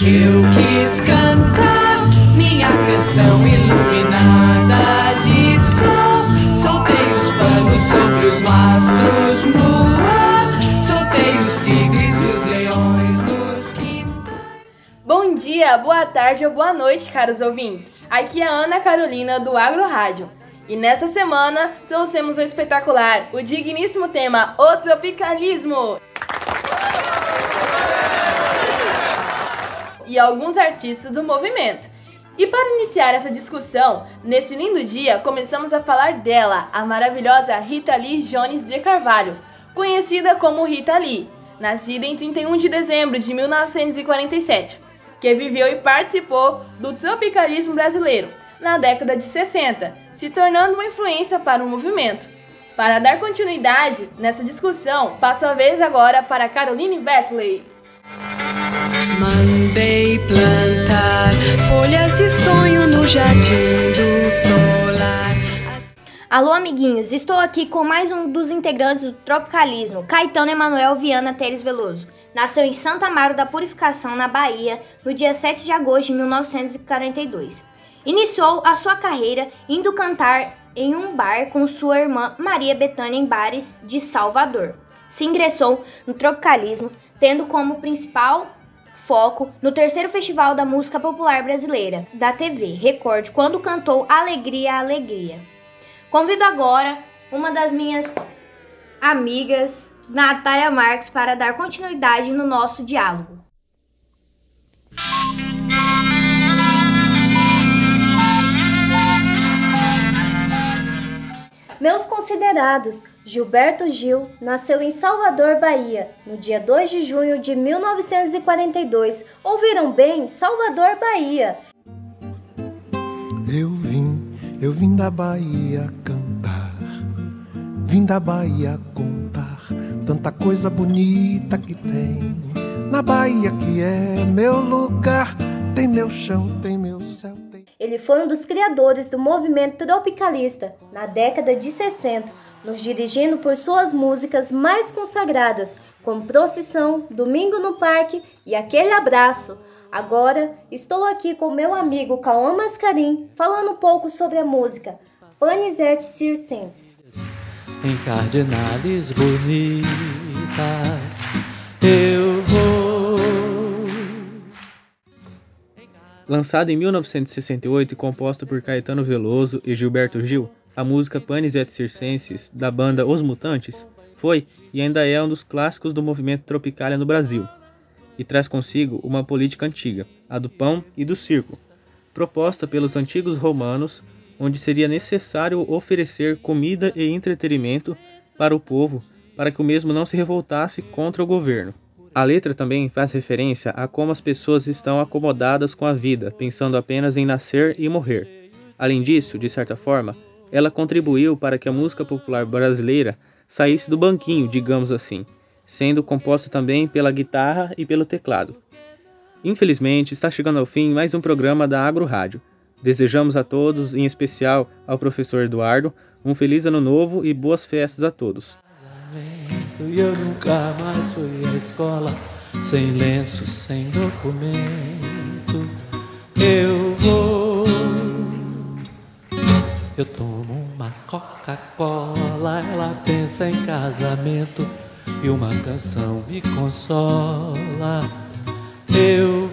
Eu quis cantar minha canção iluminada de sol. Soltei os panos sobre os mastros no ar. Soltei os tigres e os leões nos quintais. Bom dia, boa tarde ou boa noite, caros ouvintes. Aqui é a Ana Carolina do Agro Rádio. E nesta semana trouxemos o espetacular, o digníssimo tema O Tropicalismo. E alguns artistas do movimento. E para iniciar essa discussão, nesse lindo dia, começamos a falar dela, a maravilhosa Rita Lee Jones de Carvalho, conhecida como Rita Lee, nascida em 31 de dezembro de 1947, que viveu e participou do tropicalismo brasileiro na década de 60, se tornando uma influência para o movimento. Para dar continuidade nessa discussão, passo a vez agora para Caroline Wesley. Mandei plantar folhas de sonho no jardim do solar. Alô, amiguinhos, estou aqui com mais um dos integrantes do Tropicalismo, Caetano Emanuel Viana Teres Veloso. Nasceu em Santa Amaro da Purificação, na Bahia, no dia 7 de agosto de 1942. Iniciou a sua carreira indo cantar em um bar com sua irmã Maria Bethânia em bares de Salvador. Se ingressou no tropicalismo, tendo como principal foco no terceiro Festival da Música Popular Brasileira, da TV Record, quando cantou Alegria, Alegria. Convido agora uma das minhas amigas, Natália Marques, para dar continuidade no nosso diálogo. Gilberto Gil nasceu em Salvador, Bahia, no dia 2 de junho de 1942. Ouviram bem? Salvador, Bahia. Eu vim, eu vim da Bahia cantar, vim da Bahia contar tanta coisa bonita que tem. Na Bahia que é meu lugar, tem meu chão, tem meu céu. Tem... Ele foi um dos criadores do movimento tropicalista na década de 60, nos dirigindo por suas músicas mais consagradas, como Procissão, Domingo no Parque e Aquele Abraço. Agora estou aqui com meu amigo Cauã Mascarim, falando um pouco sobre a música Panis et Circenses. Em cardinales bonitas eu vou. Lançada em 1968 e composta por Caetano Veloso e Gilberto Gil, a música Panis et Circenses, da banda Os Mutantes, foi e ainda é um dos clássicos do movimento Tropicália no Brasil, e traz consigo uma política antiga, a do pão e do circo, proposta pelos antigos romanos, onde seria necessário oferecer comida e entretenimento para o povo para que o mesmo não se revoltasse contra o governo. A letra também faz referência a como as pessoas estão acomodadas com a vida, pensando apenas em nascer e morrer. Além disso, de certa forma, ela contribuiu para que a música popular brasileira saísse do banquinho, digamos assim, sendo composta também pela guitarra e pelo teclado. Infelizmente, está chegando ao fim mais um programa da Agro Rádio. Desejamos a todos, em especial ao professor Eduardo, um feliz ano novo e boas festas a todos. Eu nunca mais fui à escola sem lenço, sem documento. Eu eu tomo uma Coca-Cola, ela pensa em casamento e uma canção me consola. Eu